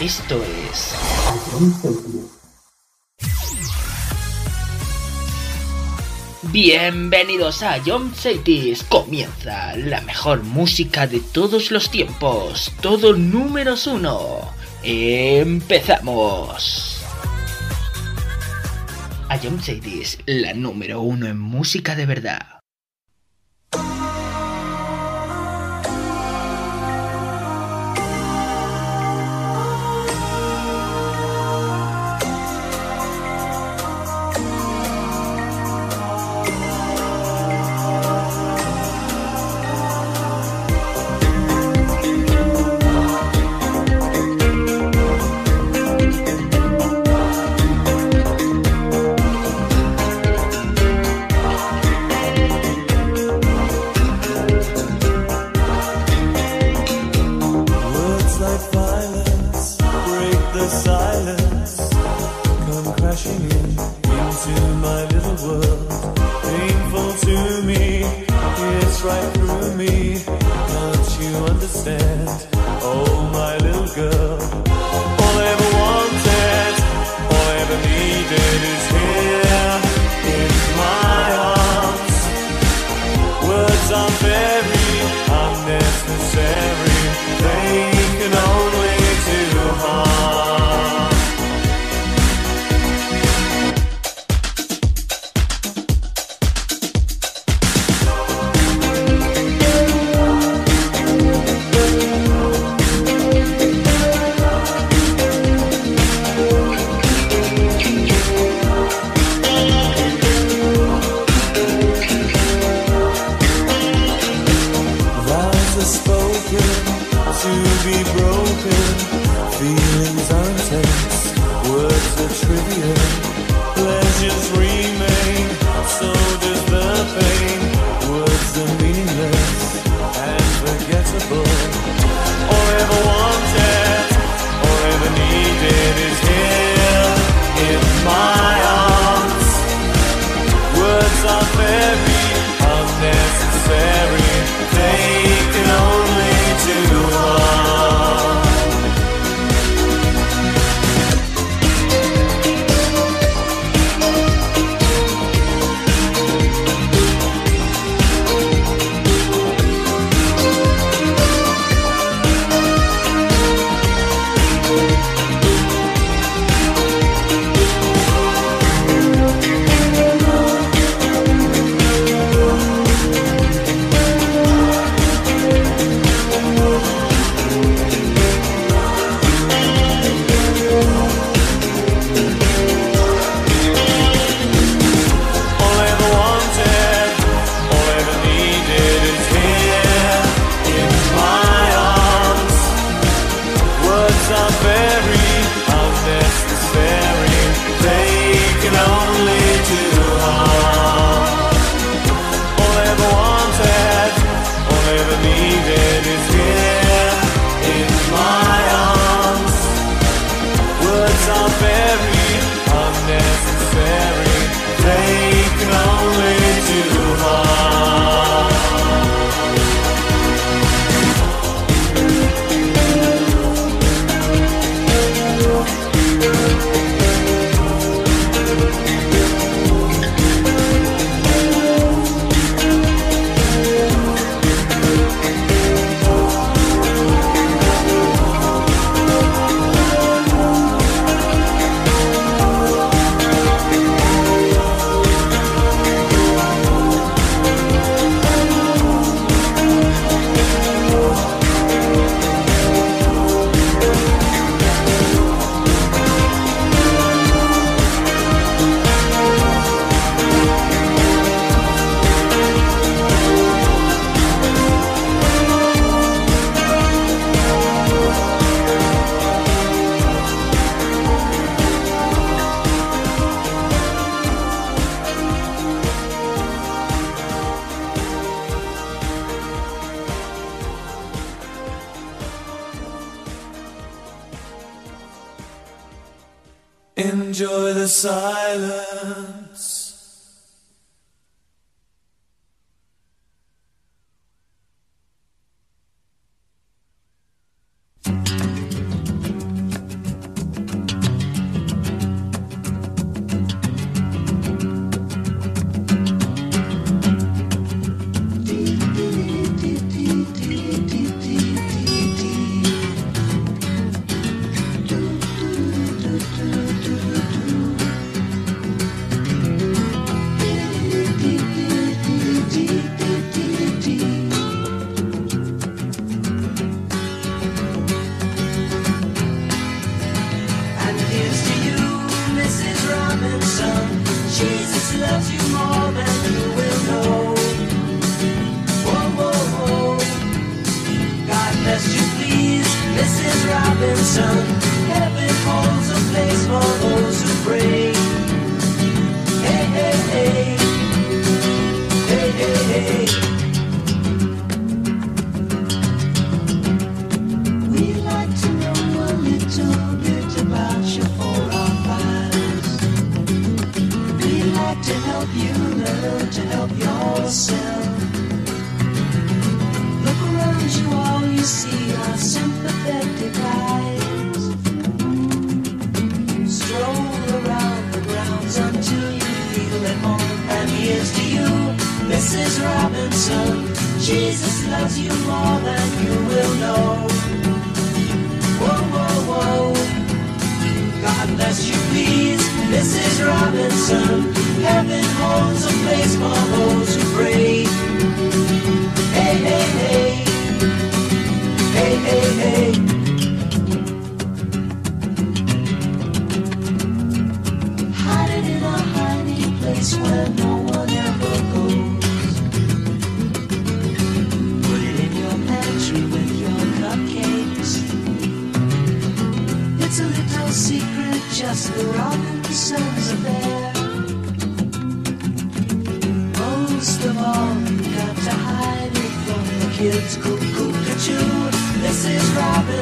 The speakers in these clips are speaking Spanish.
Esto es. Bienvenidos a John Cities. Comienza la mejor música de todos los tiempos. Todo números uno. Empezamos. A John Cities, la número uno en música de verdad.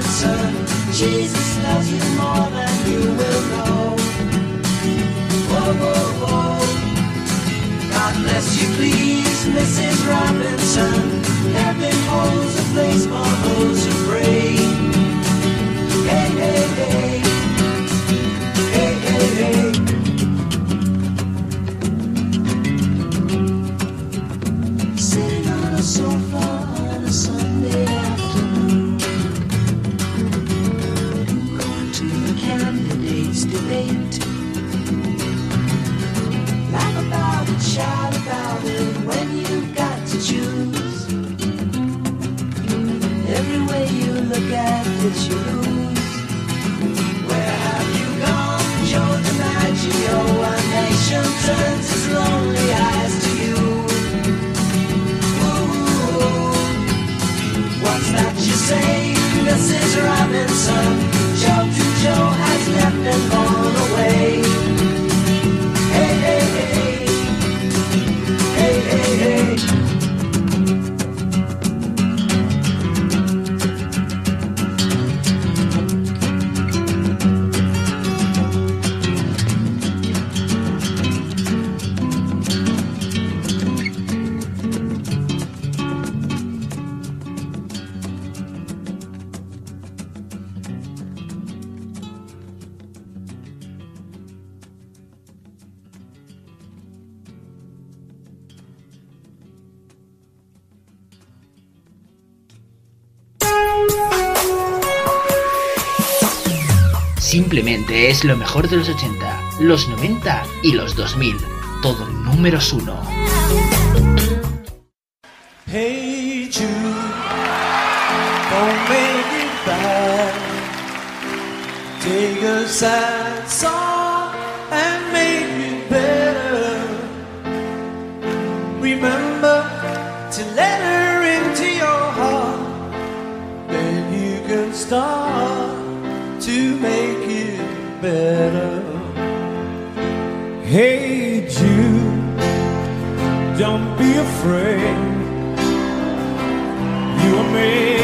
the. Jesus loves you more than you will know. Whoa, whoa, whoa. God bless you, please, Mrs. Robinson. Heaven holds a place for those who pray. Hey, hey, hey. Hey, hey, hey. did you lose? Where have you gone, Joe DiMaggio? Our nation turns its lonely eyes to you. Ooh, what's that you say, Mrs. Robinson? Joe to Joe has left and gone away. Es lo mejor de los 80, los 90 y los 2000. Todo en números uno. Hey Take a side. letter. Hey, Jude, don't be afraid. You are made.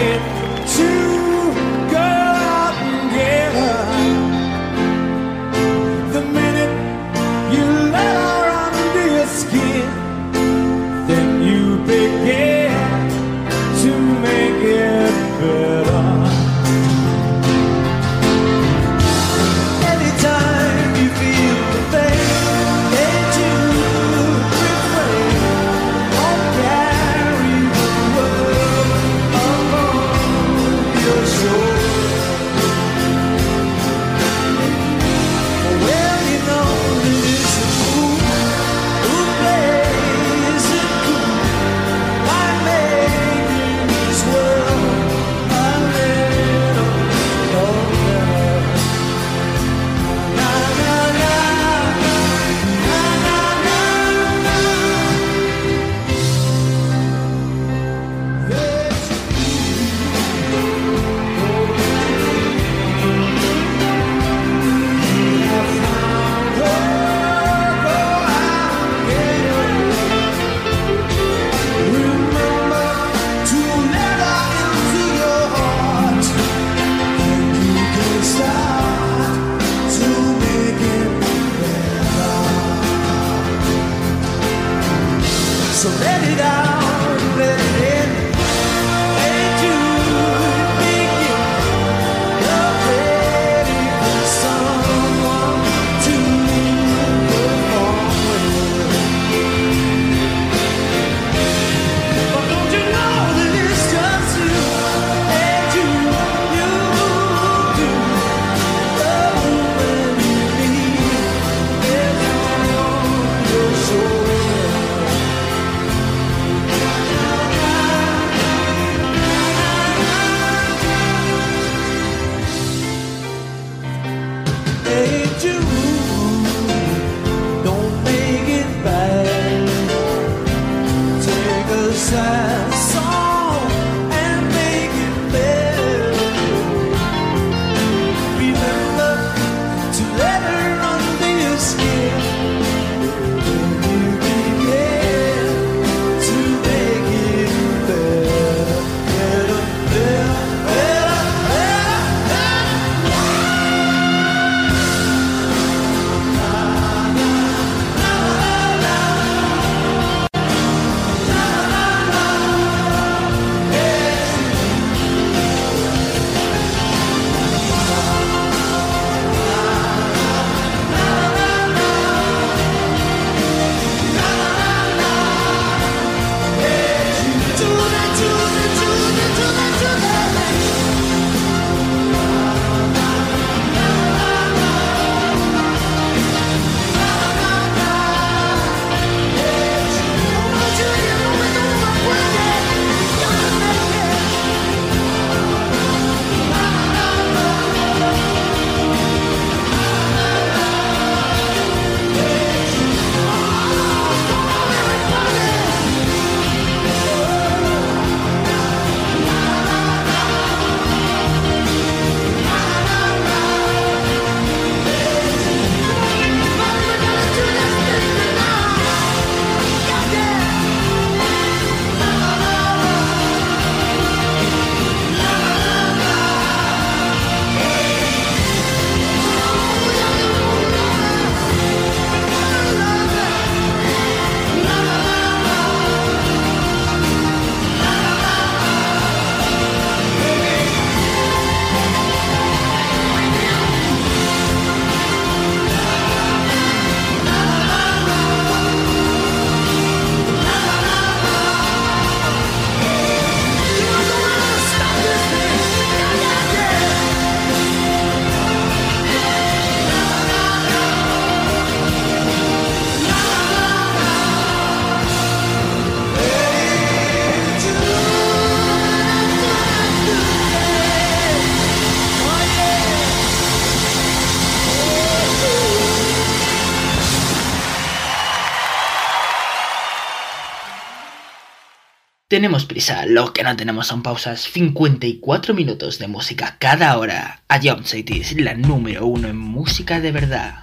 Tenemos prisa, lo que no tenemos son pausas. 54 minutos de música cada hora. A Jump Cities, la número uno en música de verdad.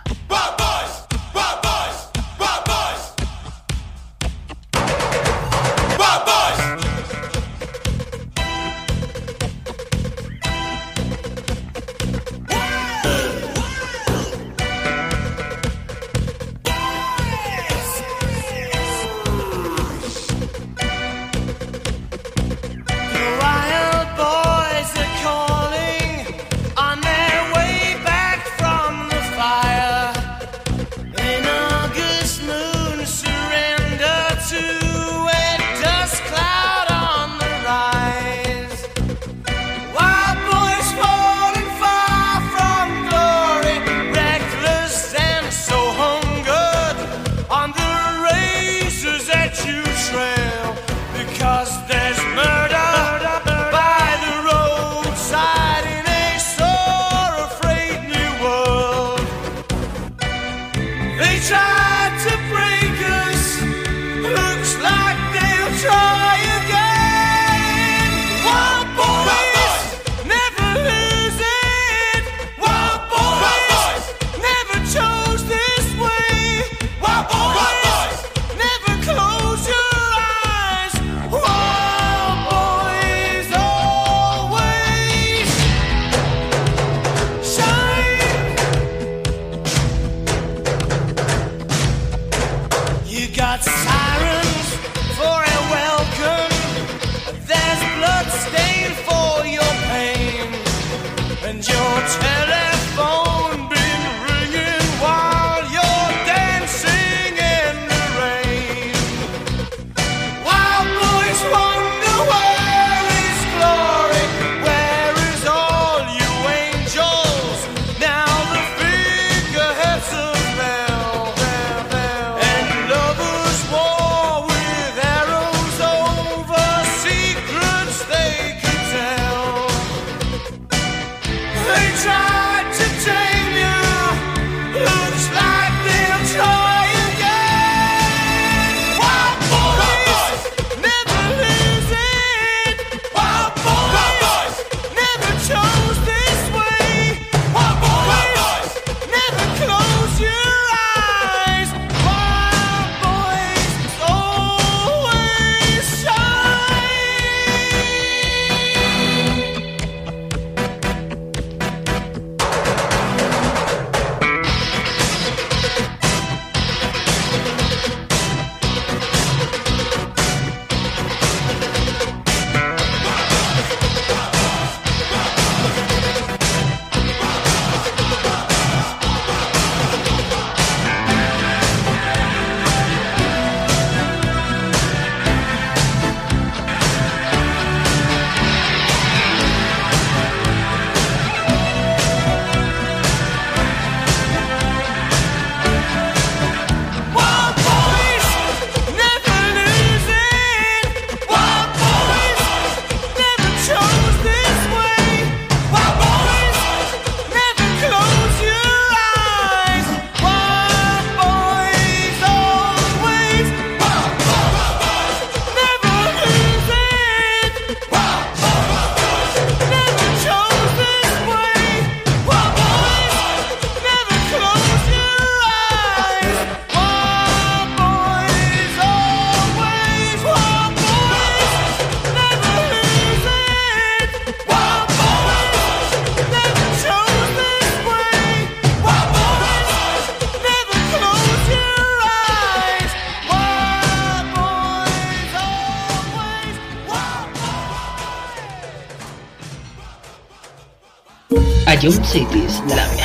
Jump Cities, la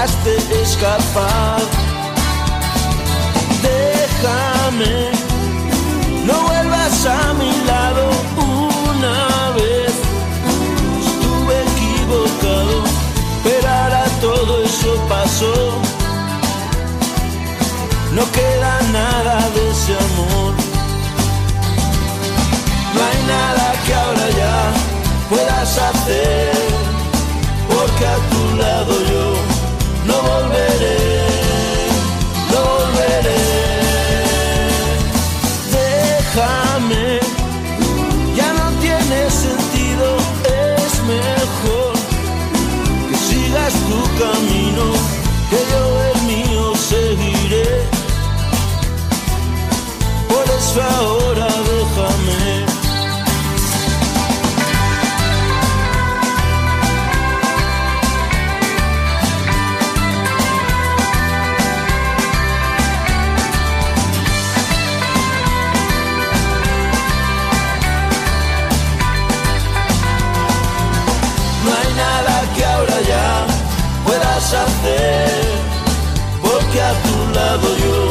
dejaste escapar. Déjame, no vuelvas a mi lado una vez. Estuve equivocado, pero ahora todo eso pasó. No queda nada de ese amor. No hay nada que ahora ya puedas hacer, porque a tu lado volveré, volveré. Déjame, ya no tiene sentido, es mejor que sigas tu camino, que yo el mío seguiré. Por eso ahora. WU.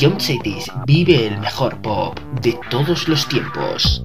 Ion Cities vive el mejor pop de todos los tiempos.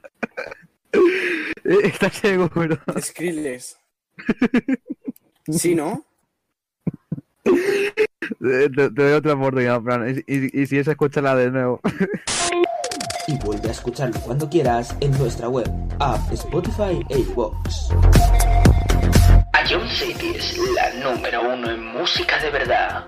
Va- ¿Estás seguro? Skrillex. ¿Sí, no? Te, te- te doy otra oportunidad, Fran. Y, y- y si es, escúchala de nuevo. Y vuelve a escucharlo cuando quieras en nuestra web, app, Spotify e iVoox. Ion City es la número uno en música de verdad.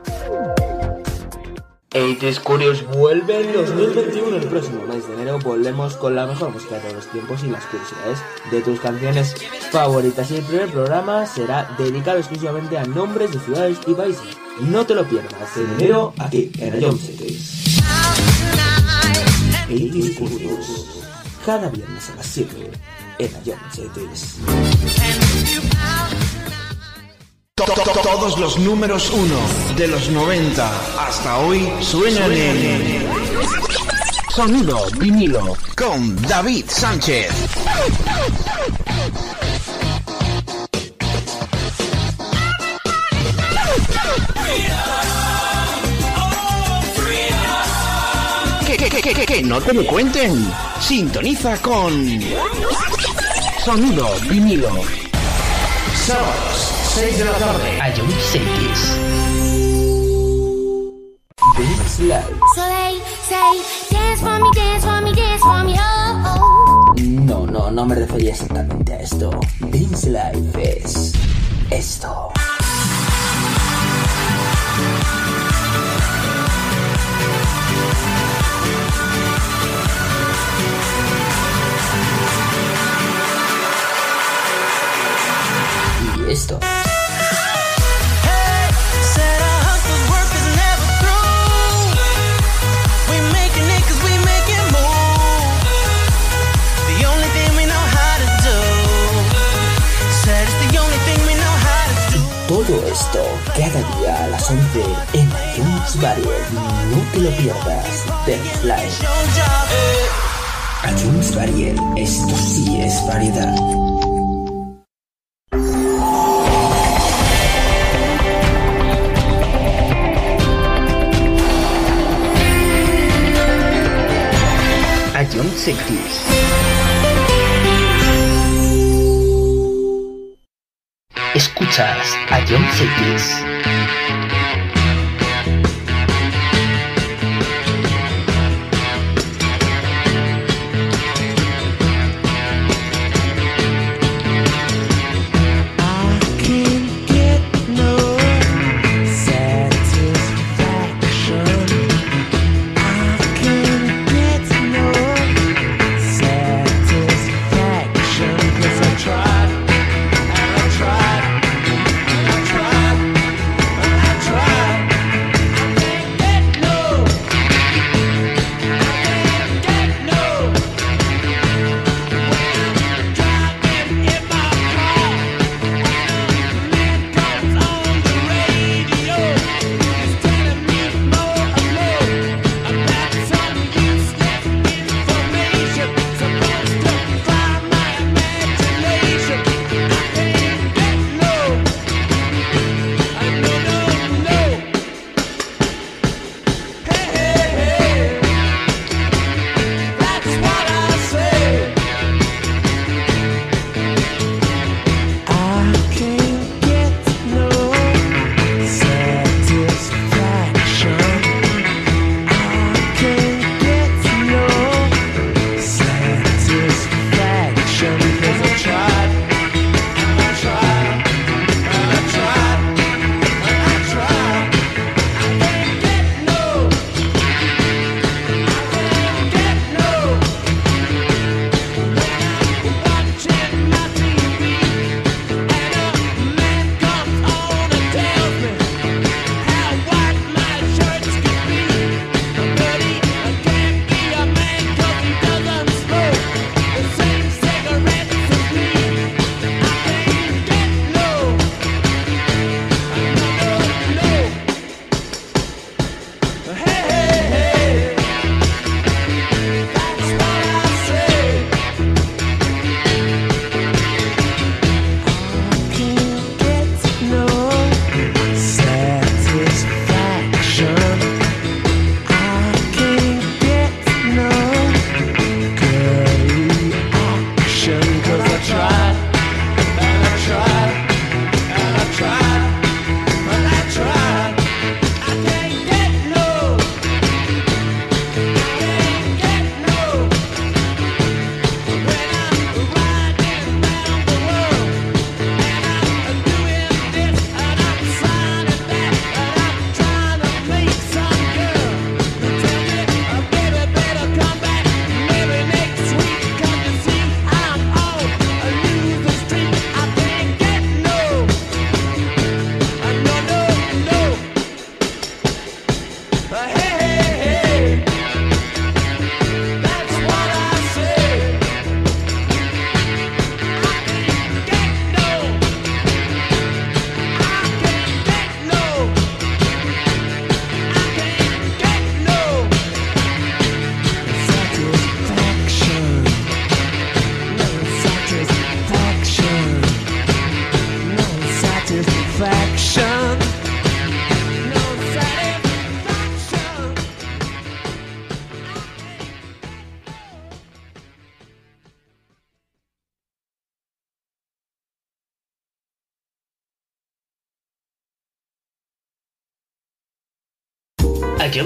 80s Curious vuelve en 2021. El próximo mes de enero volvemos con la mejor música de todos los tiempos y las curiosidades de tus canciones favoritas. Y el primer programa será dedicado exclusivamente a nombres de ciudades y países. No te lo pierdas en enero aquí en Ion Cities. 80s Curious. Cada viernes a las 7 en Ion Cities. To- to- to- Todos los números uno de los 90 hasta hoy suenan en Sonido vinilo con David Sánchez. Que, que, que, que, que, que no te lo cuenten. Sintoniza con Sonido vinilo. Sábados, 6 de la tarde. Ion Cities. This Live. So they say, dance for me, dance for me, dance for me, oh, oh. No, no, no me refería exactamente a esto. Dance Life es esto. Y esto. Cada día a las 11 en iTunes Variety. No te lo pierdas. Eh. iTunes Variety. Esto sí es variedad. Ion Cities. Escuchas Ion Cities.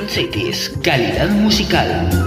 Cities, calidad musical.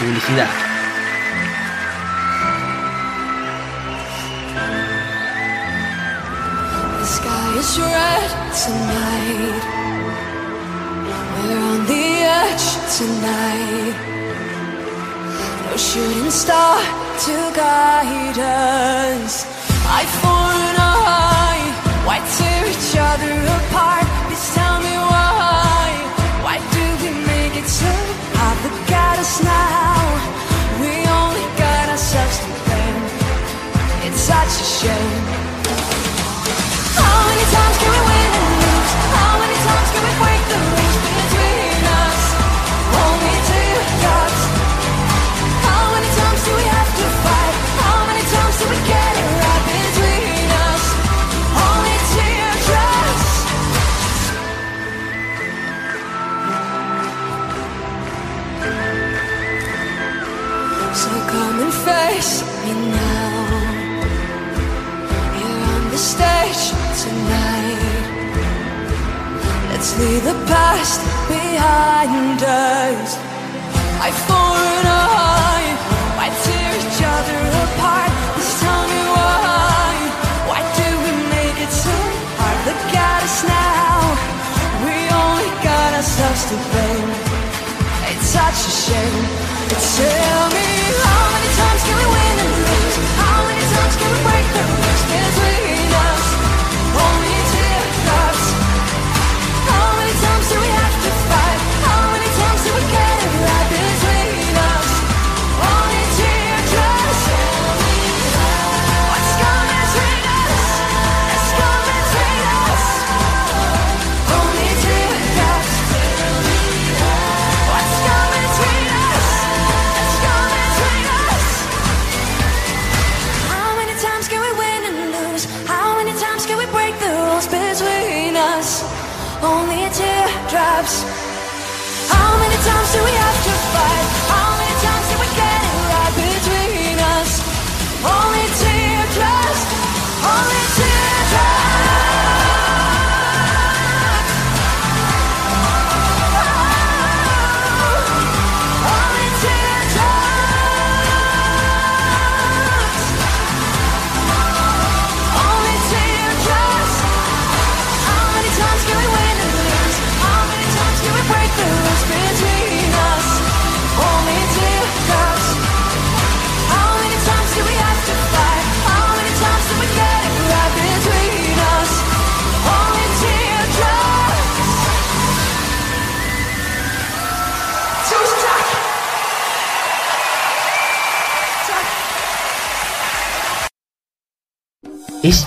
publicidad. such a shame. leave the past behind us. I for an eye, why tear each other apart? Just tell me why. Why do we make it so hard? Look at us now. We only got ourselves to blame. It's such a shame. But tell me how many times can we win and lose? How many times can we break the rules? Cause we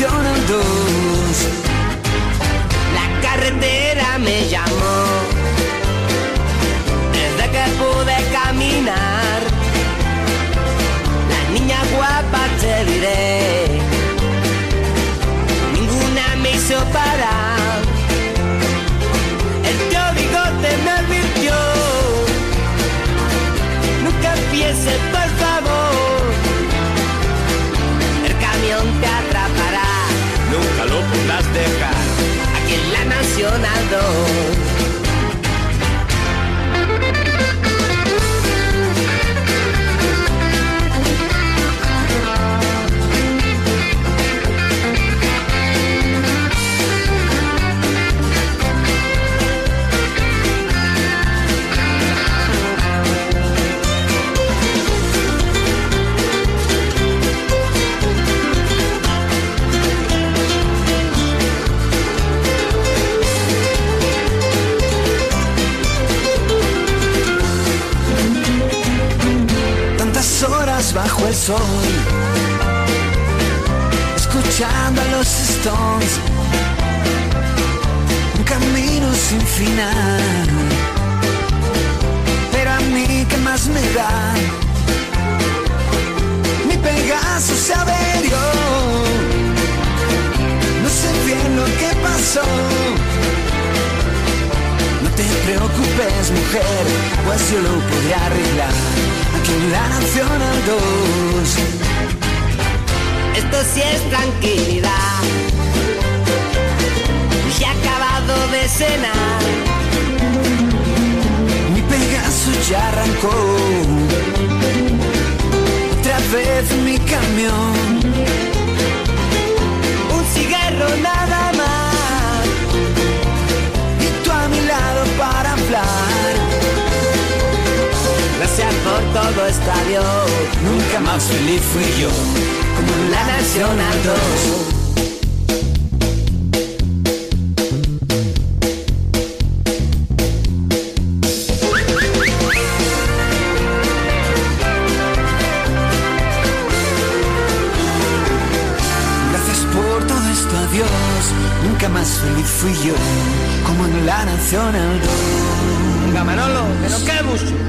En Nacional sol, escuchando a los Stones, un camino sin final. Pero a mí, ¿qué más me da? Mi Pegaso se averió, no sé bien lo que pasó. No te preocupes, mujer, pues yo lo podré arreglar la Nacional 2. Esto sí es tranquilidad. Ya acabado de cenar. Mi Pegaso ya arrancó. Otra vez mi camión. Un cigarro nada más. Y tú a mi lado para hablar. Gracias por todo adiós. Nunca más feliz fui yo. Como en la Nacional 2. Gracias por todo esto, adiós. Nunca más feliz fui yo, como en la Nacional 2. Venga, Manolo, que no quede mucho.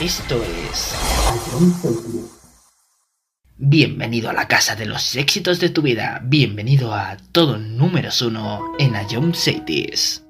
Esto es Bienvenido a la casa de los éxitos de tu vida. Bienvenido a todo números uno en Ion Cities.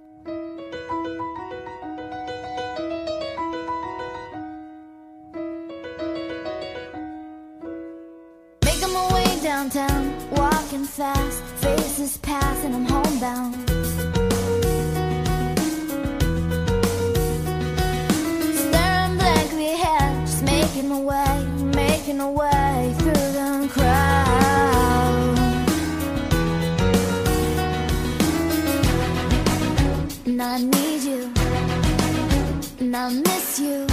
I need you, and I miss you.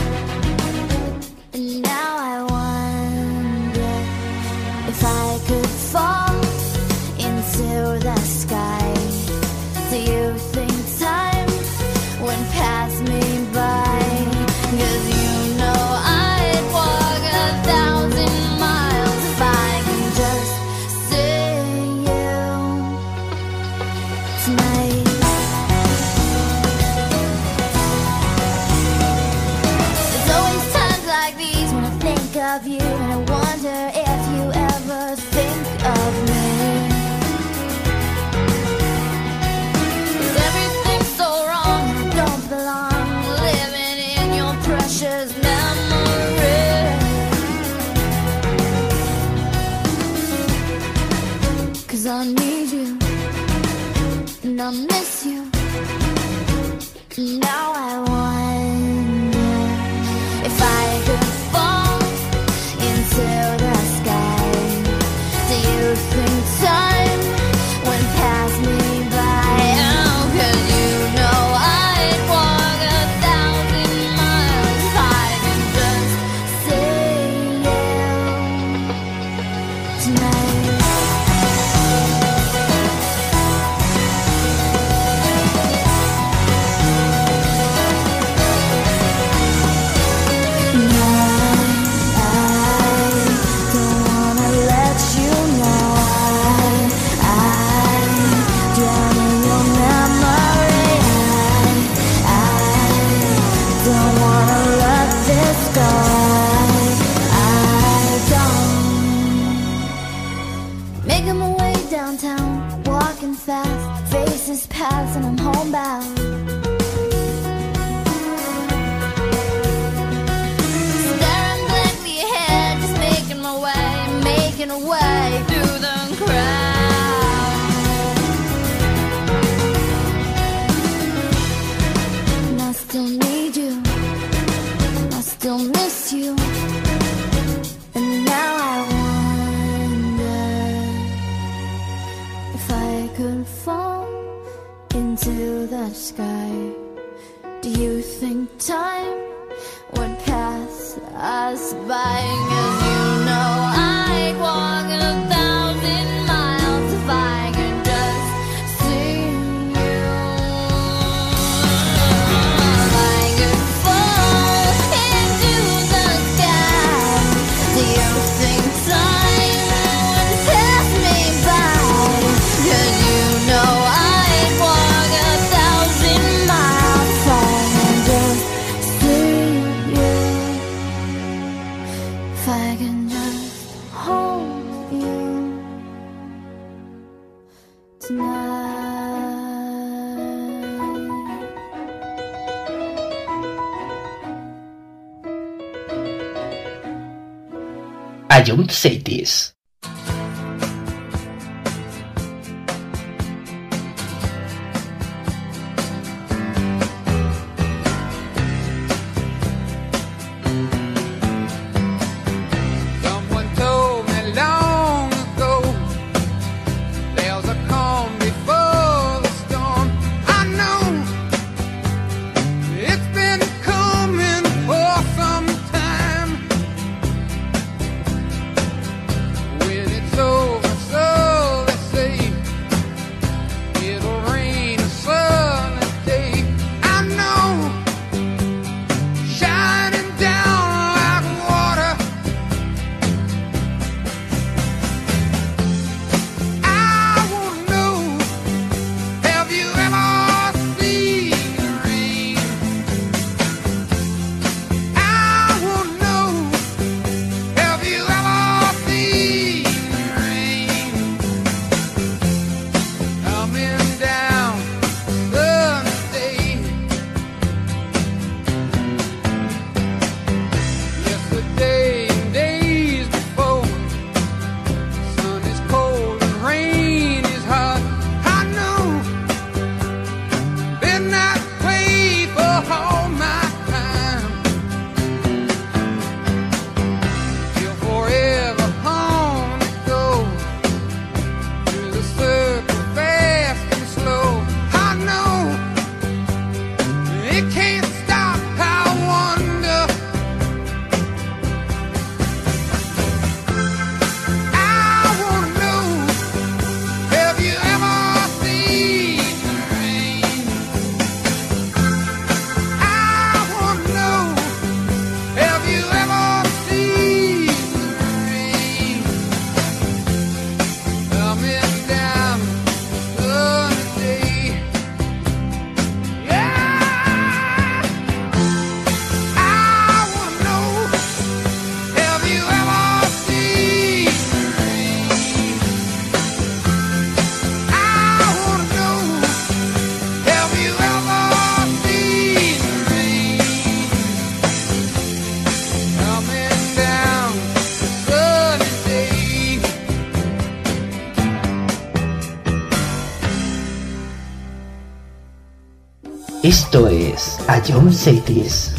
say this. Esto es A John Cities.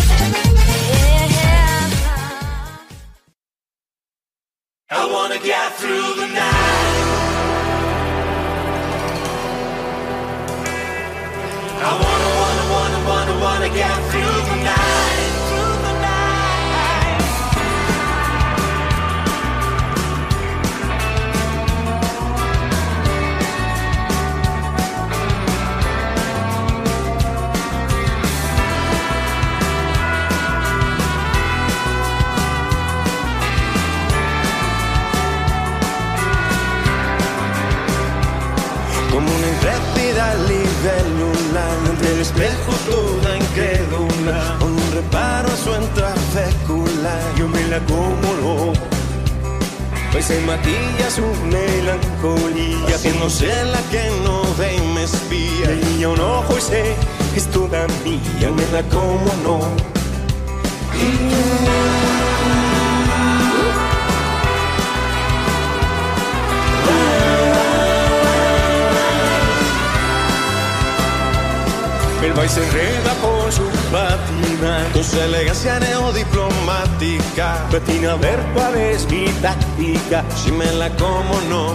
Si me la como no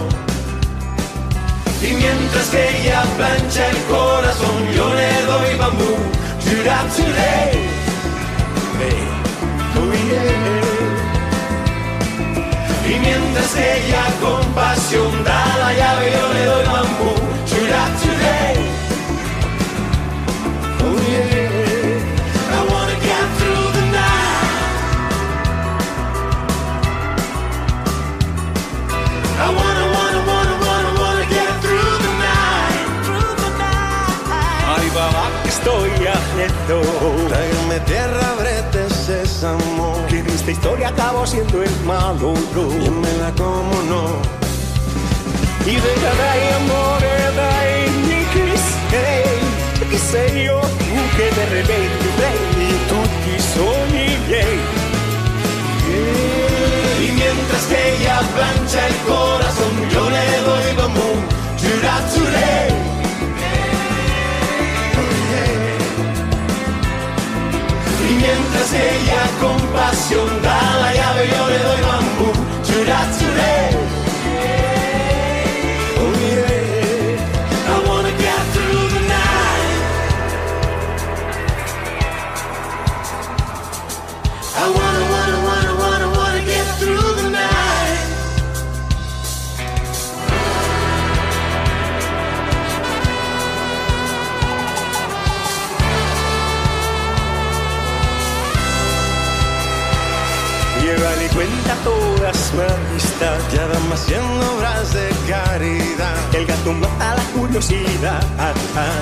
Y mientras que ella plancha el corazón, yo le doy bambú. Acabo siendo el malo Yo me la como, no Y de dai amore, dai mi sei Che sei io, che de repente prendi tutti i sogni miei Y mientras que ella plancha el corazón, yo le doy bambú. Chura, churé. Y mientras ella con pasión Chura, Llévale cuenta a todas su amistad Ya van haciendo obras de caridad El gato mata la curiosidad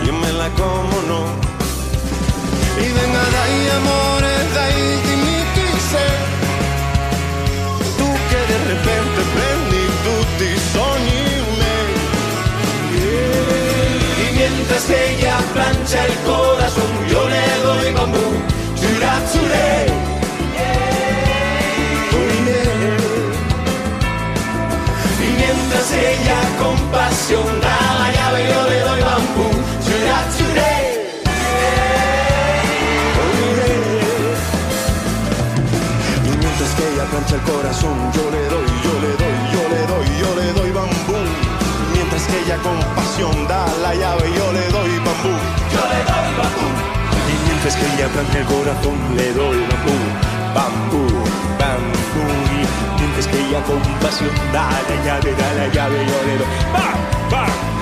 Yo me la como, no Y venga, dai amore, dai dimiti se Tu che de repente prendi tutti sogni miei Y mientras que ella plancha el corazón, yo le doy bambú. Chura, churé. Mientras ella con pasión da la llave, yo le doy bambú. Chura, churé. Y mientras que ella plancha el corazón, yo le doy, yo le doy, yo le doy, yo le doy bambú. Mientras que ella con pasión da la llave, yo le doy bambú. Yo le doy bambú. Y mientras que ella plancha el corazón, le doy bambú, bambú, bambú. Mientras que ella con pasión da la llave, da la llave, yo le doy bam, bam,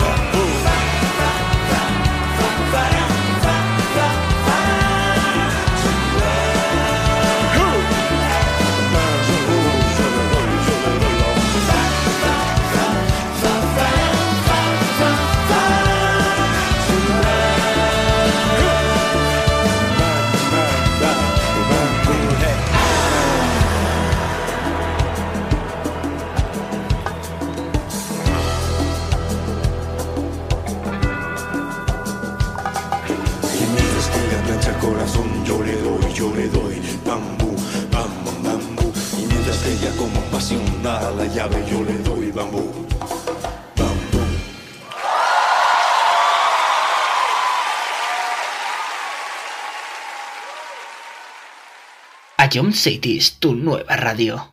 bambú. John Cities, tu nueva radio.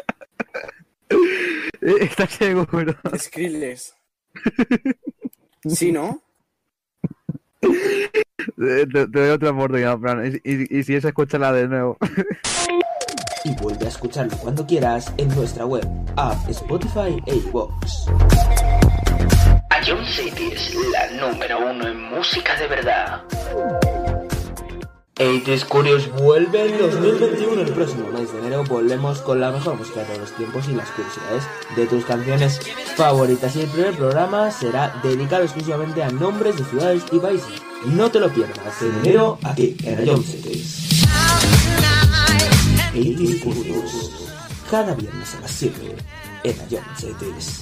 Eh, está ciego, pero. Skrillex. ¿Sí, no? Eh, te, doy otra oportunidad, Fran. Y, y, si es, escúchala de nuevo. y vuelve a escucharlo cuando quieras en nuestra web, app, Spotify e iVoox. Ion City es la número uno en música de verdad. 80 Curious vuelve en 2021, el próximo mes de enero volvemos con la mejor música de todos los tiempos y las curiosidades de tus canciones favoritas. Y el primer programa será dedicado exclusivamente a nombres de ciudades y países. No te lo pierdas, en enero aquí en Radio Cities. Curious, cada viernes a las 7 en Radio Cities.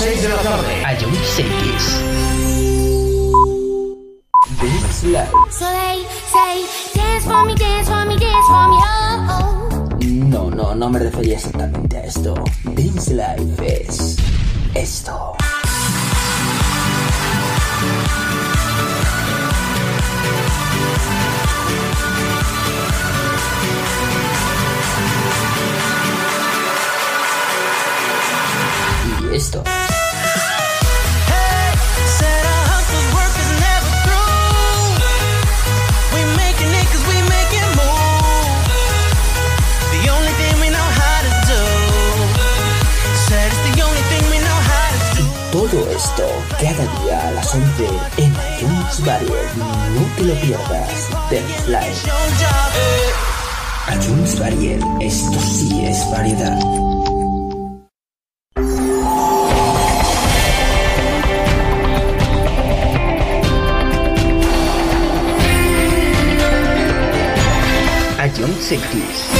6 de la tarde. A Yuri Seikis. This life. So they say. No, no, no me refería exactamente a esto. This life es esto. Y esto. Todo esto cada día a las 11 en iTunes Variety. No te lo pierdas. Dance Live. iTunes Variety. Esto sí es variedad. Ion Cities.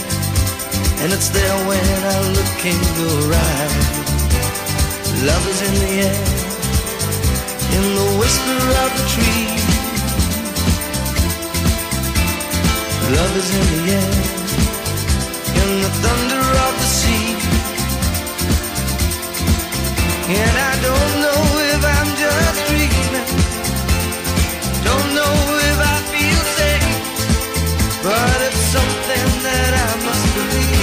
And it's there when I look in your eyes. Love is in the air, in the whisper of the tree. Love is in the air, in the thunder of the sea. And I don't know if I'm just dreaming, don't know if I feel safe, but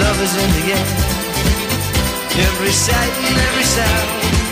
Love is in the air. Every sight and every sound.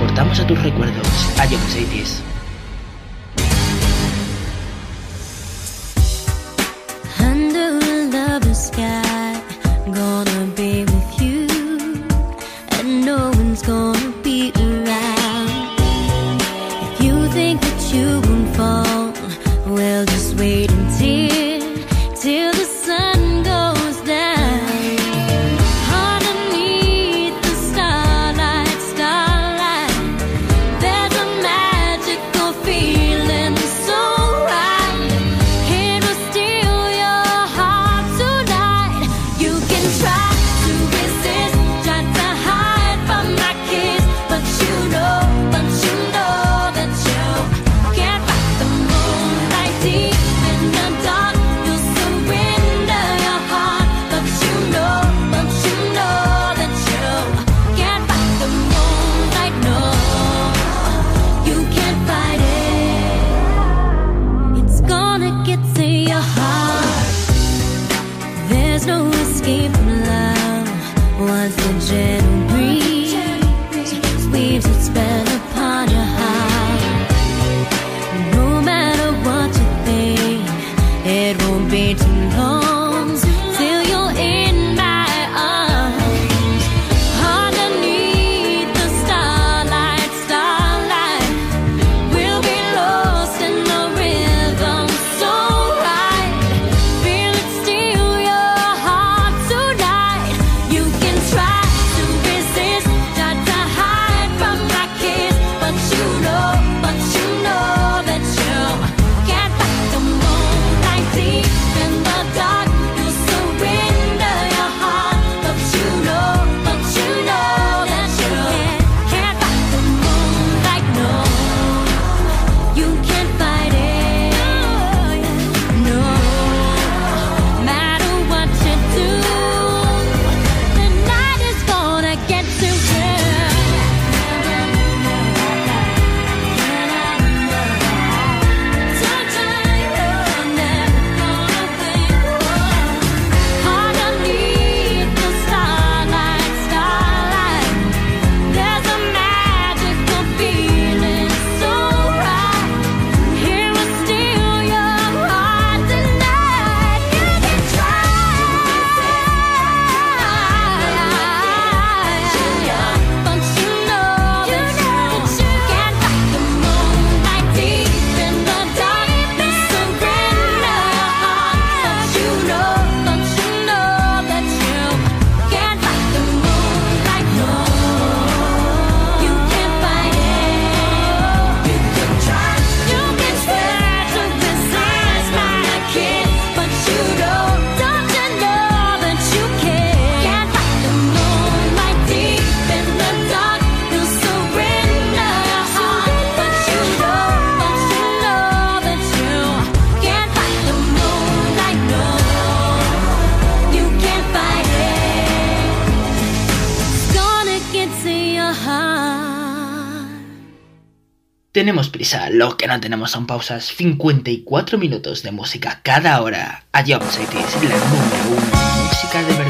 Transportamos a tus recuerdos. Ion Cities. Tenemos prisa, lo que no tenemos son pausas. 54 minutos de música cada hora. A Job la número uno música de verdad.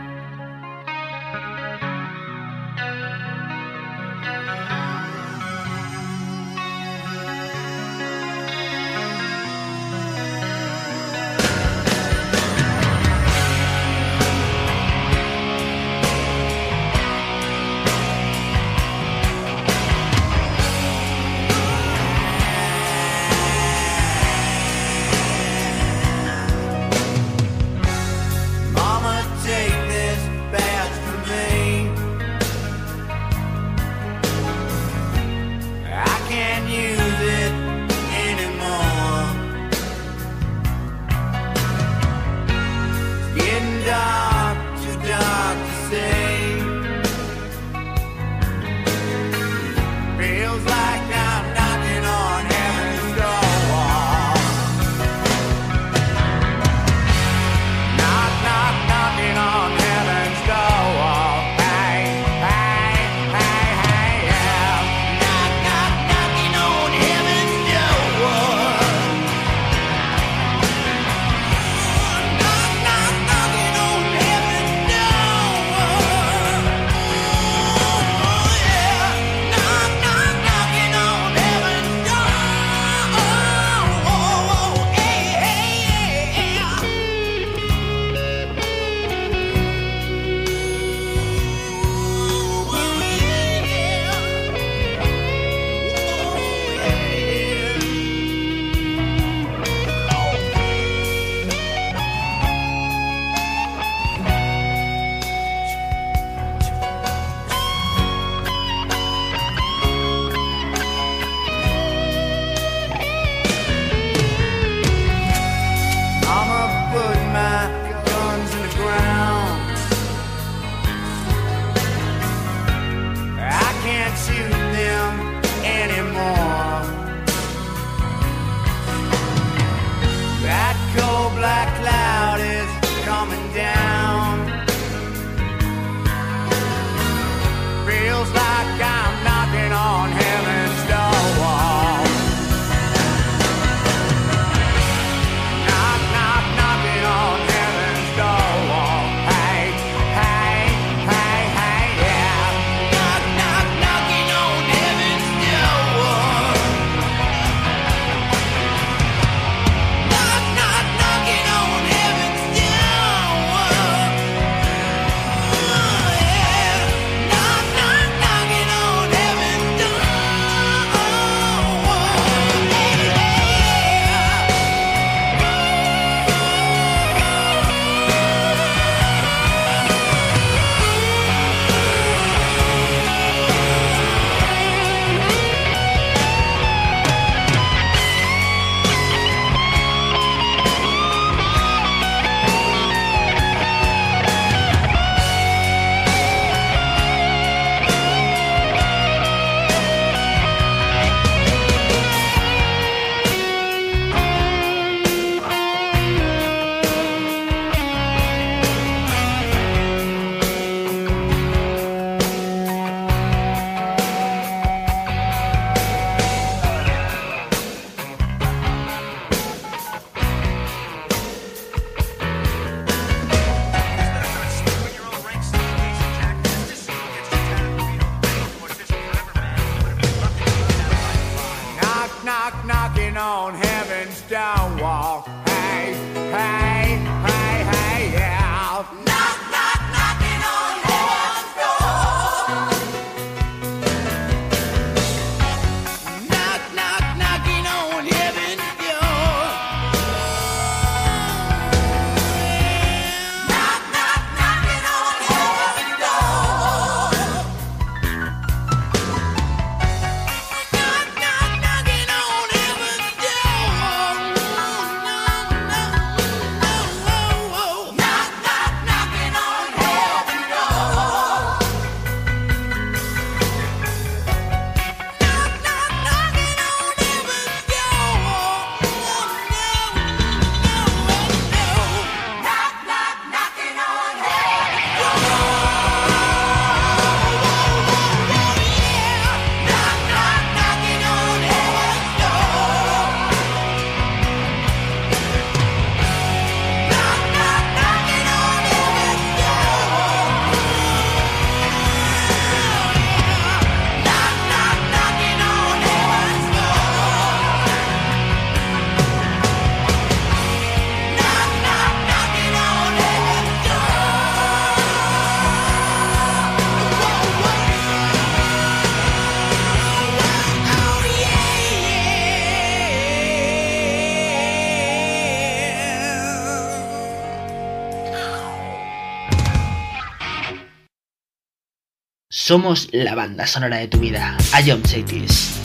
Somos la banda sonora de tu vida. A John Cities.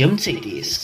A Jump Cities